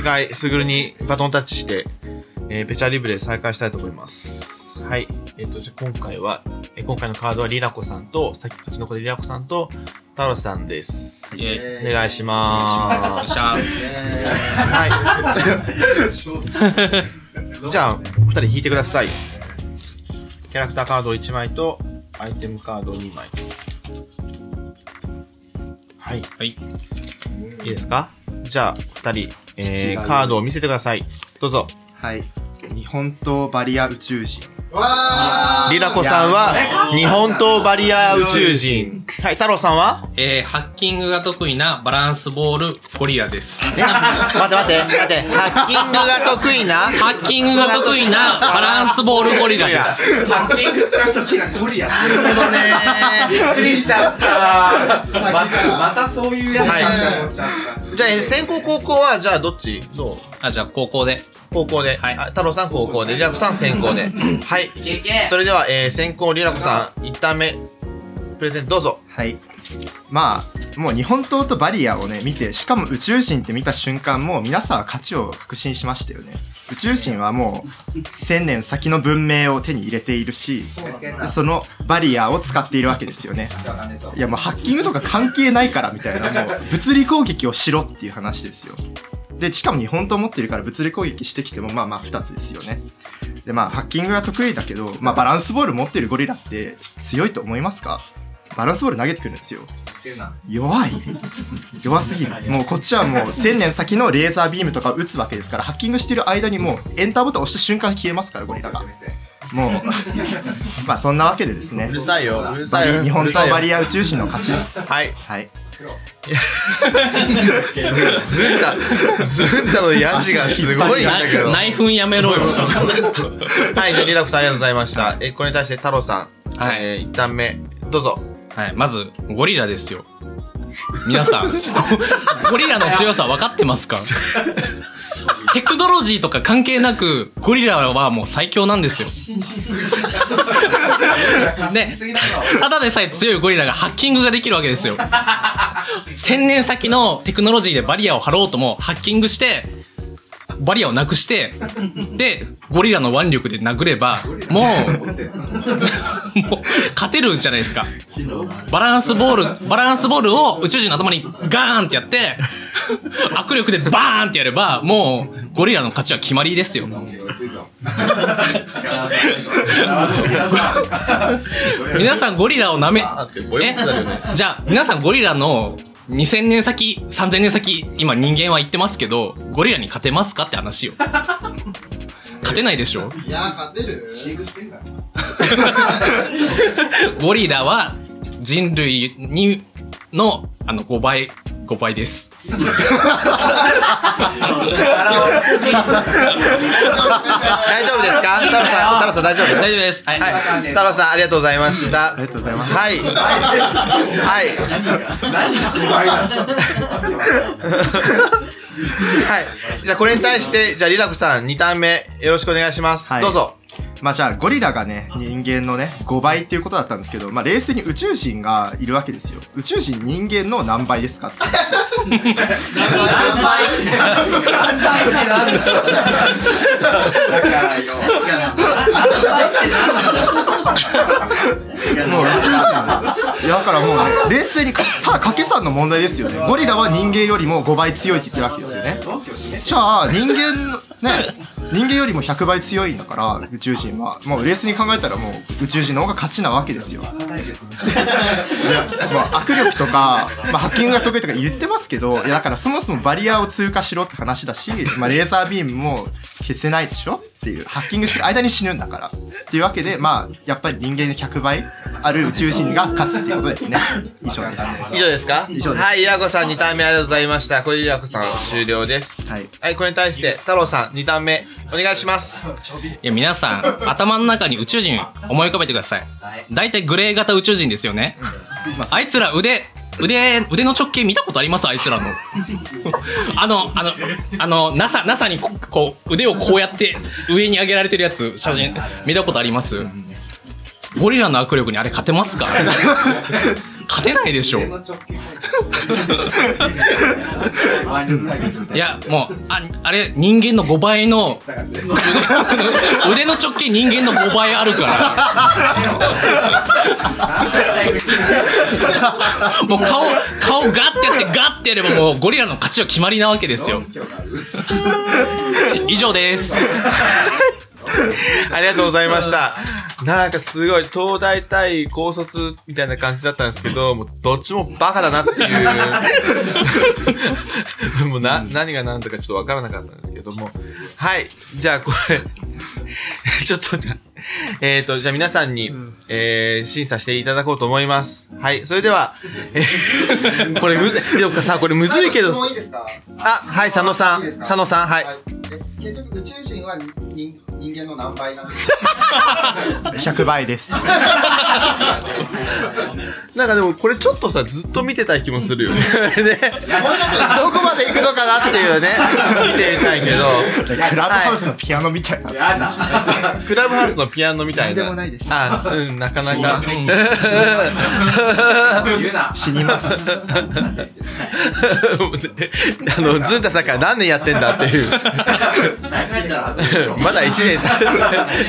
違い、すぐるにバトンタッチして、えー、ペチャリブレ再開したいと思います。はい。えっ、と、じゃあ今回は、えー今回のカードはリラコさんと、さっき勝ち残りリラコさんと、太郎さんです。お願いしまよっしゃはい。じゃあ、お二人引いてください。キャラクターカード1枚と、アイテムカード2枚。はい。はい。いいですか？じゃあ、二人、えー、カードを見せてください。どうぞ。はい。日本刀バリア宇宙人。リラコさんは、日本刀バリア宇宙人。はい、太郎さんは？えー、ハッキングが得意なバランスボールゴリラです。え待って待って、待って、ハッキングが得意な？ハッキングが得意なバランスボールゴリラです。ハッキングが時なゴリラ。なるほどねびっくりしちゃった。また、またそういうやつかって思っちゃった。じゃあ、え先行高校は、じゃあどっち？どう？あ、じゃあ高校で。高校で。はいあ太郎さん高校で、リラコさん先行で。はい。いけいけそれでは、えー、先行リラコさん、一旦目、プレゼントどうぞ。はい。まあ、もう日本刀とバリアをね、見て、しかも宇宙人って見た瞬間、もう皆さんは勝ちを確信しましたよね。宇宙人はもう、千年先の文明を手に入れているし、そのバリアを使っているわけですよね。いやもうハッキングとか関係ないからみたいな、もう物理攻撃をしろっていう話ですよ。で、しかも日本刀持ってるから物理攻撃してきてもまあまあ二つですよね。でまあハッキングが得意だけど、まあバランスボール持ってるゴリラって強いと思いますか？バランスボール投げてくるんですよ。弱い弱すぎる。もうこっちはもう千年先のレーザービームとかを撃つわけですから、ハッキングしてる間にもうエンターボタン押した瞬間消えますから、ゴリラが。もう、まあそんなわけでですね。うるさいよ。うるバさいよ。リ日本刀バリ。リア宇宙人の勝ちです。はい。はい。ずんた、ずんたのヤジがすごいんだけど。内紛やめろよ。はい、じゃあリラコさんありがとうございました。え、これに対して太郎さん、はいえー、一旦目、どうぞ。はい、まず、ゴリラですよ。皆さん、ゴゴリラの強さ分かってますか？テクノロジーとか関係なく、ゴリラはもう最強なんですよ。で、ただでさえ強いゴリラがハッキングができるわけですよ。千年先のテクノロジーでバリアを張ろうとも、ハッキングして、バリアをなくして、で、ゴリラの腕力で殴れば、もう、もう、勝てるじゃないですか。バランスボール、バランスボールを宇宙人の頭にガーンってやって、握力でバーンってやれば、もう、ゴリラの勝ちは決まりですよ。皆さんゴリラを舐め、え？じゃあ、皆さんゴリラの2000年先、3000年先、今人間は言ってますけど、ゴリラに勝てますかって話よ。勝てないでしょ？いやー、勝てる飼育してんだろ。ゴリラは人類にのあの5倍5倍です。大丈夫ですか？太郎さん、太郎さん大丈夫？大丈夫です。はい。はい。太郎さん、ありがとうございました。ありがとうございます。はい。はい。はい。じゃあ、これに対して、じゃあ、リラコさん、2ターン目、よろしくお願いします。はいどうぞ。まあじゃあゴリラがね、人間のね、5倍っていうことだったんですけど、まあ冷静に宇宙人がいるわけですよ。宇宙人人間の何倍ですかって話。だからよ。もう宇宙人いやだからもうね、冷静にか、ただ掛け算の問題ですよね。ゴリラは人間よりも5倍強いって言ってるわけですよね。じゃあ人間、ね、人間よりも100倍強いんだから、宇宙人は。もう冷静に考えたらもう宇宙人の方が勝ちなわけですよ。いやまあ、握力とか、まあ、ハッキングが得意とか言ってますけど、いやだからそもそもバリアを通過しろって話だし、まあ、レーザービームも消せないでしょっていう、ハッキングしてる間に死ぬんだから。っていうわけで、まあ、やっぱり人間の100倍ある宇宙人が勝つっていうことですね。以上です。以上ですか？以上ですはい、リラコさん2ターン目ありがとうございました。これでリラコさん終了です。はい。はい、これに対して、太郎さん2ターン目、お願いします。いや、皆さん、頭の中に宇宙人思い浮かべてください。大体グレー型宇宙人ですよね。あいつら腕、腕、腕の直径見たことあります？あいつらの。あの、あの、あの、NASA、NASA にここう、腕をこうやって上に上げられてるやつ、写真、見たことあります？ゴリラの握力にあれ勝てますか？勝てないでしょ。いや、もう、あ、あれ、人間の5倍の、腕の直径人間の5倍あるから。もう顔、顔ガッてやってガッてやればもうゴリラの勝ちは決まりなわけですよ。以上です。ありがとうございました。なんかすごい、東大対高卒みたいな感じだったんですけど、もうどっちもバカだなっていう。もうな、何が何だかちょっとわからなかったんですけども。はい。じゃあこれ、ちょっとじゃあえっ、と、じゃあ皆さんに、えー、審査していただこうと思います。はい。それでは、えーこれむずい。でもさ、これむずいけど質、問いいですか？あ、はい、佐野さん。佐野さん、はい。え結局宇宙人は人人間の何倍なんですか100倍です。なんかでもこれちょっとさ、ずっと見てたい気もするよね。ね。どこまで行くのかなっていうね、見てみたいけど。クラブハウスのピアノみたいなやつクラブハウスのピアノみたいな。でもないですあ、うん、なかなか。死にます。あの、ずんたさんから何年やってんだっていう。まだ1年は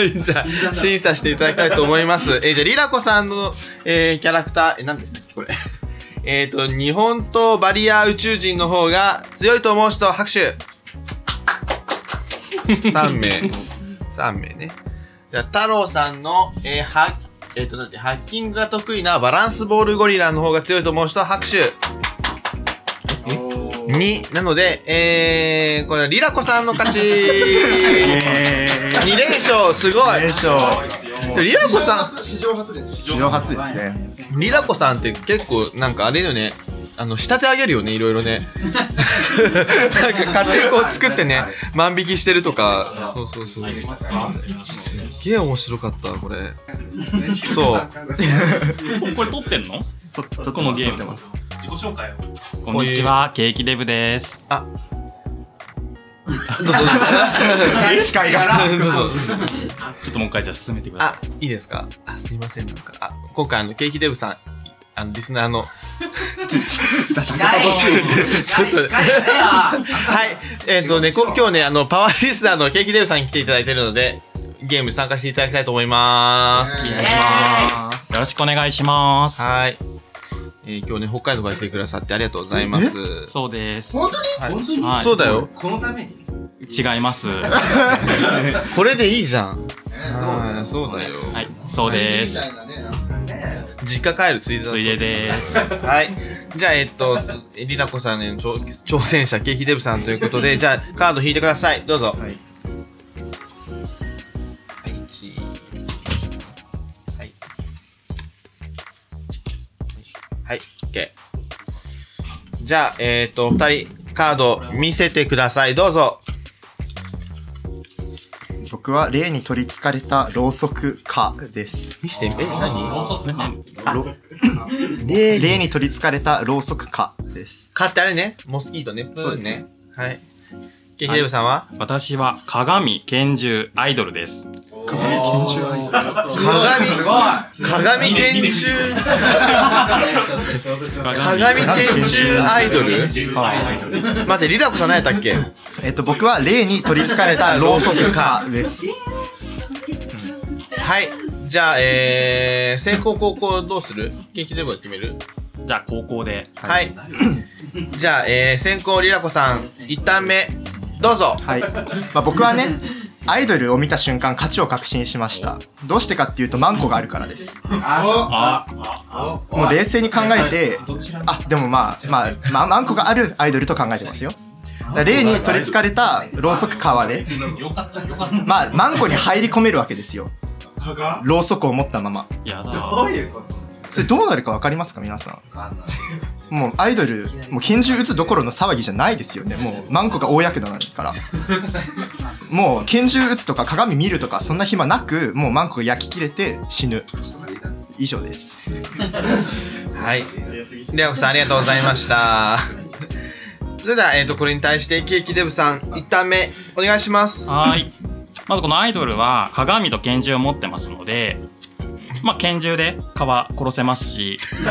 い、じゃあ、審査していただきたいと思います。えーじゃあ、リラコさんの、えーキャラクター、え、何でしたっけこれ。えっと、日本とバリア宇宙人の方が強いと思う人、拍手 !3 名。3名ね。じゃあ、太郎さんの、えー、は、えっ、と、なんて、ハッキングが得意なバランスボールゴリラの方が強いと思う人、拍手2。なので、えー、これ、リラコさんの勝ち え !2 連勝、すごいー、よいしょ。リラコさ史上初です史上初ですね。ん、リラコさんって結構、なんかあれよね、あの、仕立て上げるよね、いろいろね。なんか勝手にこう作ってね、万引きしてるとか。そうそうそう。すっげえ面白かった、これ。そう。これ撮ってんの？このゲーム撮ってます。自己紹介を。こんにちは、ケーキデブです。あ。どうぞ。司会が。どうぞ。ちょっともう一回じゃあ進めてくださあ、いいですか？あ、すいません、なんか。あ、今回あの、ケーキデブさん、あの、リスナーの、ちょっと、はい。えっ、とね、こ今日ね、あの、パワーリスナーのケーキデブさんに来ていただいてるので、ゲーム参加していただきたいと思います。お願いしますい。よろしくお願いします。はい。えー今日ね、北海道から来てくださってありがとうございます。そうです。本当に？はい本当に？はいそうだよ。このために違います。は これでいいじゃん。そうはいそうだよ。い、そうです実家帰るついでだそうついでです。はい。じゃあ、えっと、つりなこさんへの挑挑戦者、ケーキデブさんということで、じゃあ、カード引いてください。どうぞ。はい。はい、はい、OK。じゃあ、えっ、と、二人、カード見せてください。どうぞ。僕は霊に取り憑かれたろうそく家です。見せてみて。え、何？霊霊に取り憑かれたろうそく家です。カってあれね。モスキートね。プーンねそうですね。はい。ケーキデブさんは、私は鏡拳銃アイドルです。鏡拳銃アイドル鏡、すごい。鏡拳銃、鏡拳銃アイドル。待って、リラコさん何やったっけ？えっと、僕は霊に取り憑かれたろうそく家です。はい。じゃあ、えー、先行後攻どうする？ケーキデブが決める？じゃあ高校で。はい。じゃあ、えー、先行リラコさん、一旦目、どうぞ。はい。まあ、僕はね、アイドルを見た瞬間、勝ちを確信しました。どうしてかっていうと、マンコがあるからです。あ、もう冷静に考えて、あ、でもまあ、まあ、まあ、マンコがあるアイドルと考えてますよ。だから霊に取り憑かれたろうそく皮で、まあ、マンコに入り込めるわけですよ。ろうそくを持ったまま。やだ。どういうこと？それどうなるかわかりますか皆さん。もうアイドル、もう拳銃撃つどころの騒ぎじゃないですよね。もうマンコが大やけどなんですから。もう拳銃撃つとか鏡見るとかそんな暇なく、もうマンコが焼き切れて死ぬ。以上です。はい。リラコさん、ありがとうございました。それでは、えっ、と、これに対して、ケーキデブさん、一旦目、お願いします。はい。まずこのアイドルは鏡と拳銃を持ってますので、まあ、拳銃で蚊は殺せますし。殺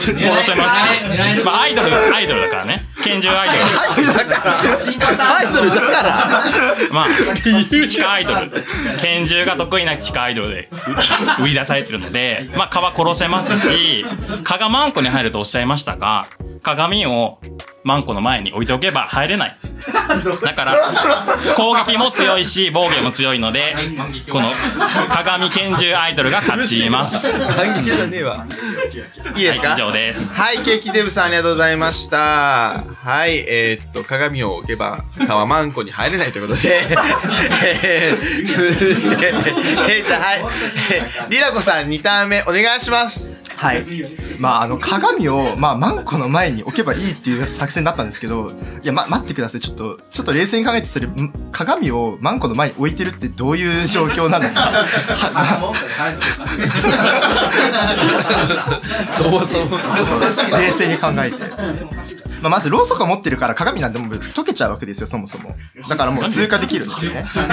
せますし、まあ、アイドル、アイドルだからね。拳銃アイドル。アイドルだから。まあ、地下アイドル。拳銃が得意な地下アイドルでう売り出されてるので、まあ、蚊は殺せますし、蚊がマンコに入るとおっしゃいましたが、鏡をマンコの前に置いておけば入れない。だから、攻撃も強いし、防御も強いので、この鏡拳銃アイドルが勝ちます。反撃じゃねえわ。いいですか？はい、以上です。はい、ケーキデブさんありがとうございました。はい、えー、っと、鏡を置けば、川マンコに入れないということで、えー、続いて、えー、じゃあ、はい、えー、リラコさん2ターン目お願いします。はい。まあ、あの、鏡を、まあ、マンコの前に置けばいいっていう作戦だったんですけど、いや、ま、待ってください。ちょっと、ちょっと冷静に考えて、それ、ん鏡をマンコの前に置いてるってどういう状況なんですか？は そもそも。冷静に考えて。まあ、まず、ろうそくを持ってるから鏡なんてもう溶けちゃうわけですよ、そもそも。だからもう通過できるんですよね。普通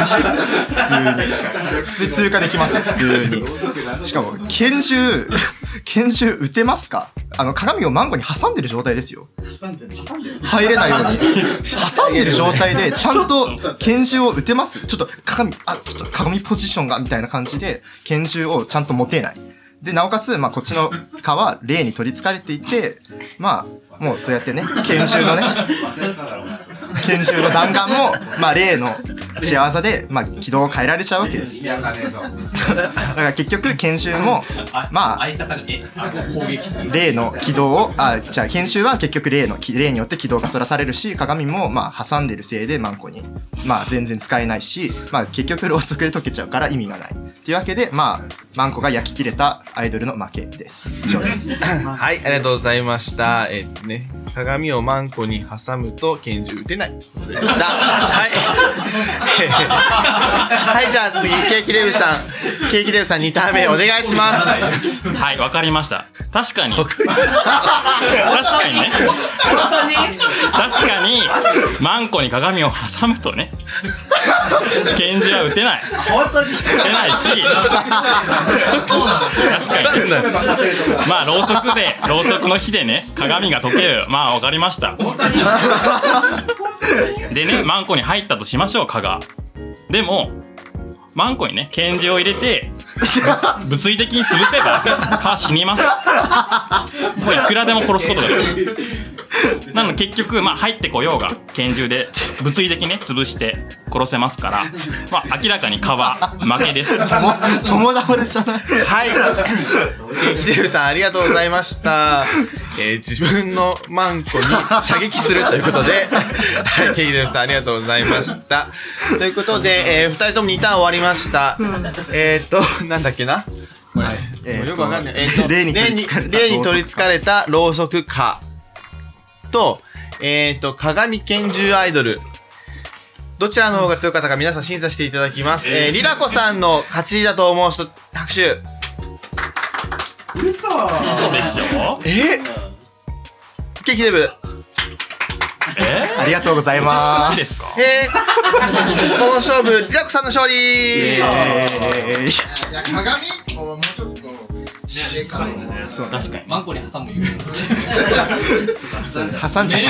に。で、通過できますよ、普通に。しかも、拳銃、拳銃撃てますか？あの、鏡をマンゴに挟んでる状態ですよ。入れないように。挟んでる状態で、ちゃんと拳銃を撃てます？ちょっと鏡、あ、ちょっと鏡ポジションが、みたいな感じで、拳銃をちゃんと持てない。で、なおかつ、まあ、こっちの蚊は霊に取り憑かれていて、まあ、もうそうやってね、拳銃のね、拳銃の弾丸も、まあ、霊の仕業で、まあ、軌道を変えられちゃうわけです。だから結局、拳銃も、まあ、あの、攻撃する。例の軌道を、あ、じゃあ、研修は結局例の、例によって軌道がそらされるし、鏡も、まあ、挟んでるせいでマンコに、まあ、全然使えないし、まあ、結局、ろうそくで溶けちゃうから意味がない。というわけで、まあ、マンコが焼き切れたアイドルの負けです。以上です。はい、ありがとうございました。えね、鏡をマンコに挟むと拳銃撃てない。ということでした。はい。はい、じゃあ次、ケーキデブさん。ケーキデブさん2ターン目お願いします。はい、わかりました。確かに。確かにね。確かに、マンコに鏡を挟むとね、拳銃は撃てない。本当に？撃てないし、そうなんですよ。確かに。まあ、ろうそくで、ろうそくの火でね、鏡が溶ける。まあ、わかりました。でね、マンコに入ったとしましょう、蚊が。でも、マンコにね、拳銃を入れて、物理的に潰せば、蚊は死にます。もういくらでも殺すことができる。なので結局、まあ入ってこようが、拳銃で物理的にね、潰して殺せますから、まあ明らかに蚊は負けです。友倒れじゃないはい。ケーキデブさんありがとうございました。えー自分のマンコに射撃するということで、はい、ケーキデブさんありがとうございました。ということで、えー、二人とも2ターン終わりました。えーっと、なんだっけな？えーとよくわかんない。えーっと、霊に取り憑かれた霊に取り憑かれたろうそくか。と、えーっと、鏡拳銃アイドル。どちらの方が強かったか皆さん審査していただきます。えー、リラコさんの勝ちだと思う人、拍手。そうでしょ？え？ケーキデブ。え？ありがとうございます。いですか？えー、この勝負、リラコさんの勝利。えー。いや鏡？をもうちょっとでかいそう確かに。マンコに挟むよ。挟んじゃっ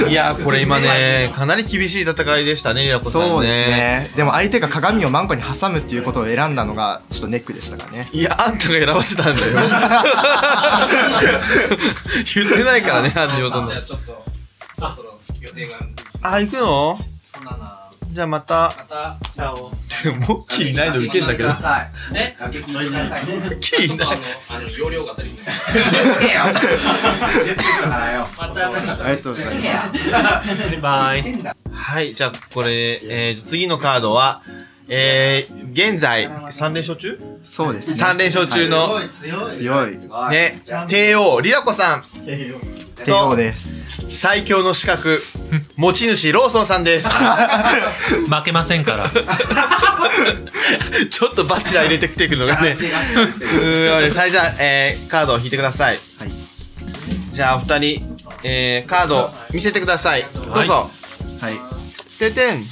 た。いやー、これ今ね、かなり厳しい戦いでしたね、リラコさんね。そうです。ね。でも相手が鏡をマンコに挟むっていうことを選んだのが、ちょっとネックでしたかね。いや、あんたが選ばせたんだよ。言ってないからね、アンジもそんな。ちょっと、そろそろ予定があるんで。あ、行くの？そんななじゃあまた。また、チャオ。モッキーいないの受けんだけど。さねい結構いなさいキーいない。あの、あの、容量が足りない。10分からよまた、ありがとうございます。バイバイ。はい、じゃあこれ、えー、次のカードは、えー、現在、3連勝中？そうですね。?3 連勝中の、強いね、帝王、リラコさん。帝王です。最強の資格、持ち主、ローソンさんです。負けませんから。ちょっとバチェラー入れてきてくるのがね。すごい。じゃあ、えー、カードを引いてください。はい。じゃあ、お二人、えー、カード見せてください。どうぞ。はい。ててん。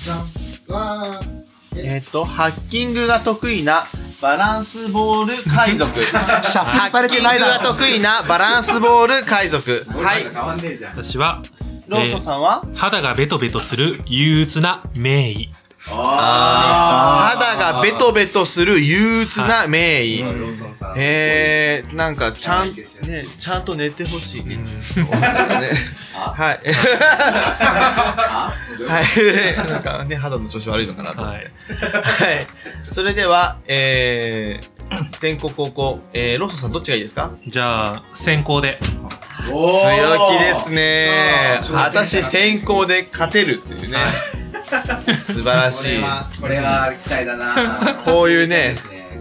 えっ、と、ハッキングが得意なバランスボール海賊。シャッフルハされてないだろ得意なバランスボール海賊。はい。私は、ローソンさんは、肌がベトベトする憂鬱な名医。あー肌がベトベトする憂鬱な名医。ローソンさん。へえ、なんかちゃん、ね、ちゃんと寝てほしいね。ねはい。はい。なんかね、肌の調子悪いのかなと思って。はい。それでは、えー、先攻後攻、えー、ローソンさんどっちがいいですか？じゃあ、先行で。強気ですね。私先行で勝てるっていうね。素晴らしい。これは、これは期待だな こういうね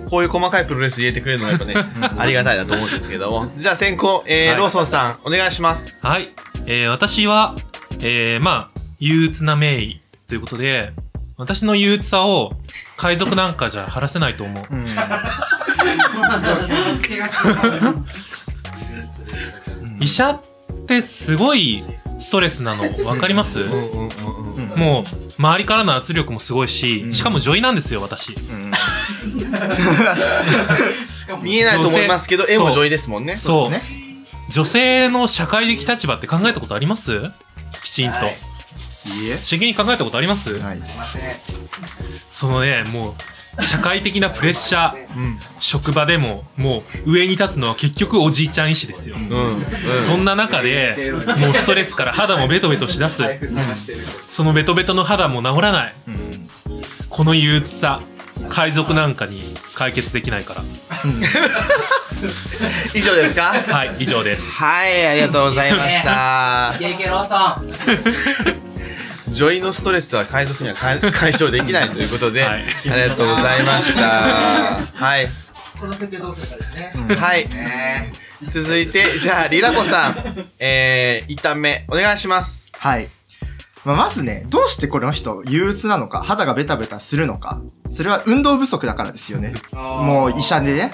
こういう細かいプロレス入れてくれるのがやっぱね、ありがたいなと思うんですけども。じゃあ先行、えーはいローソンさん、お願いします。はい。えー、私は、えー、まあ、憂鬱な名医ということで、私の憂鬱さを海賊なんかじゃ晴らせないと思う。うん 医者ってすごいストレスなの分かります？もう、周りからの圧力もすごいし、しかも女医なんですよ、私。見えないと思いますけど、絵も女医ですもんね。そう。です女性の社会的立場って考えたことあります？きちんと。はい。いいえ。真剣に考えたことあります？そのね、もう、社会的なプレッシャー、うん。職場でも、もう、上に立つのは結局おじいちゃん医師ですよ。うん。うん。そんな中で、もうストレスから肌もベトベトしだす。財布探してる。そのベトベトの肌も治らない。うんこの憂鬱さ、海賊なんかに解決できないから。以上ですか？はい、以上です。はい、ありがとうございました。女医のストレスは海賊には解解消できないということで、はいありがとうございました。はい。この設定どうするかですね。はい。ね続いて、じゃあ、リラコさん、えー、一旦目、お願いします。はい。まあ、まずね、どうしてこの人憂鬱なのか、肌がベタベタするのか。それは運動不足だからですよね。もう医者でね。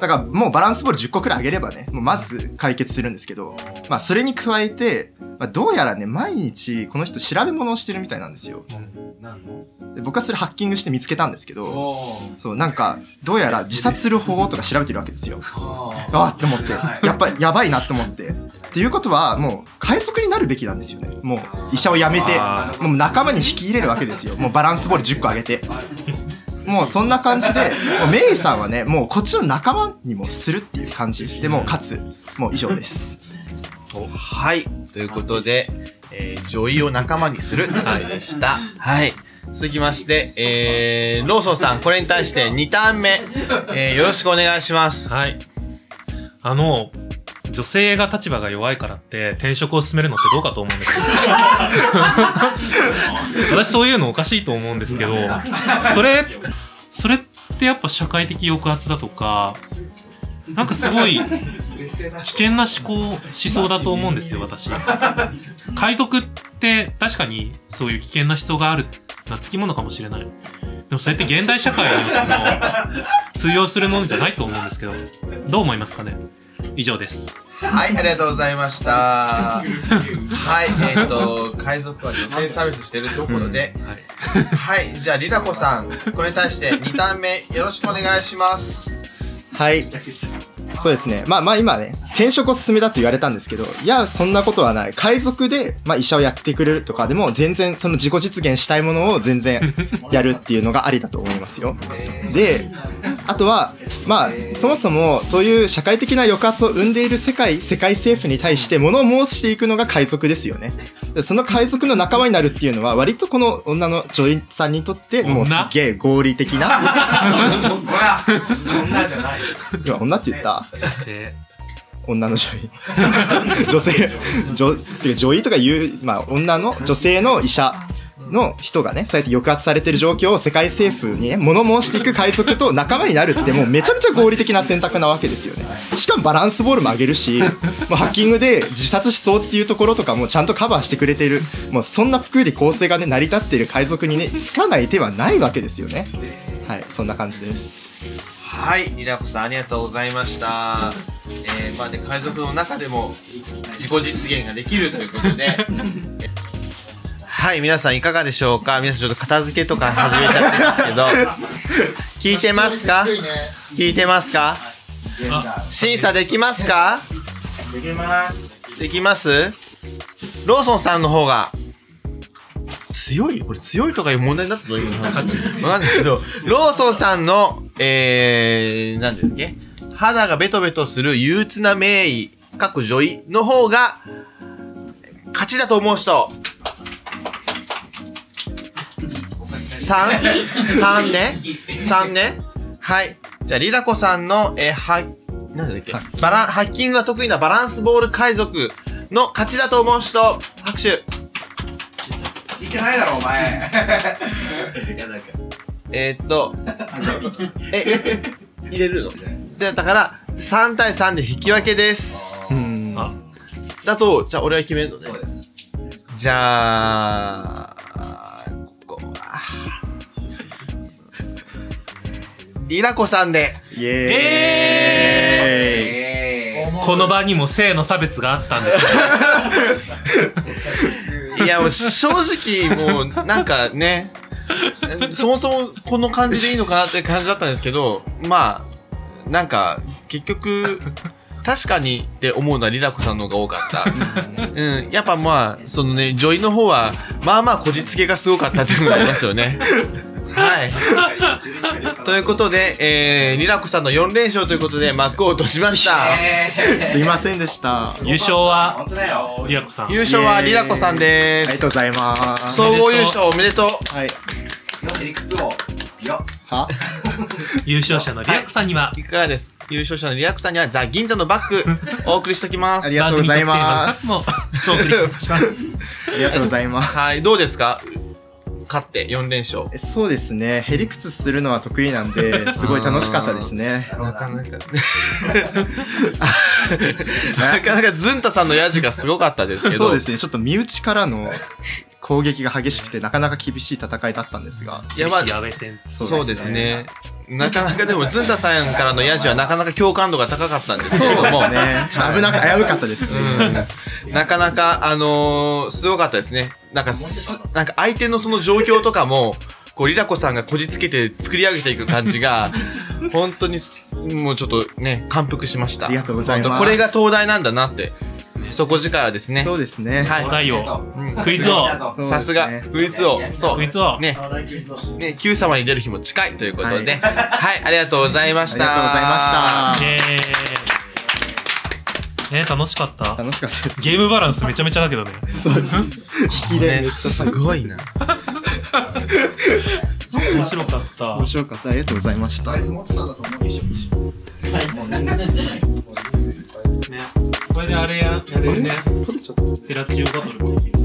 だからもうバランスボール10個くらい上げればね、もうまず解決するんですけど、まあそれに加えて、まあ、どうやらね、毎日この人調べ物をしてるみたいなんですよ。で僕はそれハッキングして見つけたんですけど、おそう、なんか、どうやら自殺する方法とか調べてるわけですよ。ーああって思って、やっぱやばいなって思って。っていうことは、もう海賊になるべきなんですよね。もう医者を辞めてあ、もう仲間に引き入れるわけですよ。もうバランスボール10個上げて。もうそんな感じで、もうメイさんはね、もうこっちの仲間にもするっていう感じ。でもう勝つ。もう以上です。はい。ということで、えー、女医を仲間にする回でした。はい。続きまして、えー、ローソンさん、これに対して2ターン目、えー、よろしくお願いします。はい。あの、女性が立場が弱いからって転職を進めるのってどうかと思うんですけど。私そういうのおかしいと思うんですけど、それ、それってやっぱ社会的抑圧だとか、なんかすごい危険な思考、思想だと思うんですよ、私。海賊って確かにそういう危険な思想があるなつきものかもしれない。でもそれって現代社会にも通用するものじゃないと思うんですけど、どう思いますかね？以上です。はい、ありがとうございました。はい、えっ、と、海賊は女性差別してるところで、はい。はい、じゃあ、リラコさん、これに対して2ターン目、よろしくお願いします。はい。そうですね。まあまあ今ね、転職を進めたって言われたんですけど、いや、そんなことはない。海賊で、まあ医者をやってくれるとかでも、全然その自己実現したいものを全然やるっていうのがありだと思いますよ。で、あとは、まあ、そもそもそういう社会的な抑圧を生んでいる世界、世界政府に対して物申していくのが海賊ですよね。でその海賊の仲間になるっていうのは、割とこの女の女優さんにとって、もうすっげえ合理的な。女じゃない。今女って言った？女性。女の女医女性女女医とかいう、まあ、女の女性の医者の人がねそうやって抑圧されてる状況を世界政府にね物申していく海賊と仲間になるってもうめちゃめちゃ合理的な選択なわけですよね。しかもバランスボールも上げるしもうハッキングで自殺しそうっていうところとかもちゃんとカバーしてくれてる。もうそんな福利厚生がね成り立っている海賊にねつかない手はないわけですよね。はいそんな感じです。はい、リラコさん、ありがとうございました。えー、まあね、海賊の中でも自己実現ができるということで、はい、皆さんいかがでしょうか？皆さんちょっと片付けとか始めちゃってますけど、聞いてますか？聞いてますか？審査できますか？できます。できます？ローソンさんの方が。強い？これ強いとかいう問題になってるの今の話。んないけど、ローソンさんの、えー、なんていうんだっけ？肌がベトベトする憂鬱な名医、各女医の方が、勝ちだと思う人。3、3ね？3ね？はい。じゃあ、リラコさんの、えー、は、なんだっけ？バラン、ハッキングが得意なバランスボール海賊の勝ちだと思う人、拍手。いけないだろ、お前。えー、っと、え、入れるの？で、だから、3対3で引き分けです。うん。あだと、じゃあ俺は決めるのねそう。ですじゃあ、ここは、リラコさんで。イエーイ。ええこの場にも性の差別があったんです いや、もう正直、もう、なんかね、そもそもこの感じでいいのかなって感じだったんですけど、まあ、なんか、結局、確かにって思うのはリラコさんの方が多かった。うん、やっぱまあ、そのね、女医の方は、まあまあ、こじつけがすごかったっていうのがありますよね。はい。ということで、えー、リラコさんの4連勝ということで、幕を落としました。すいませんでした。あ優勝は本当だよ。リアコさん優勝はリラコさんです。りがとうございます。総合優勝おめでとう。はい。理屈を。よ。は？優勝者のリアコさんには、いかがです？優勝者のリラクさんにはザ・銀座のバッグ お送りしておきます。ありがとうございます番組特製の2つもお送りします。ありがとうございます。はい、どうですか？勝って4連勝。えそうですね。ヘリクツするのは得意なんで、すごい楽しかったですね。なかなか。なかなかズンタさんのヤジがすごかったですけど。そうですね。ちょっと身内からの攻撃が激しくて、なかなか厳しい戦いだったんですが。いや、まあ、やべ戦。そうですね。なかなかでも、ズンタさんからのヤジはなかなか共感度が高かったんですけれども。ね。危なく、危うかったですね。うんなかなか、あのーすごかったですね。なんかす、なんか相手のその状況とかも、こう、リラコさんがこじつけて作り上げていく感じが、本当にす、もうちょっとね、感服しました。ありがとうございますこれが東大なんだなって、底力ですね。そうですね。はいお題を、うんクイズを、そうですねさすが、クイズ王。そう。クイズを、ね、ね、Q 様に出る日も近いということで、はい、ありがとうございました。ありがとうございました。ね、楽しかった？楽しかったです。ゲームバランスめちゃめちゃだけどね。そうです。引きでめっごいな。面白かった。面白かった。ありがとうございましたこれであれや、やれるね。ペラチオバトルもできる。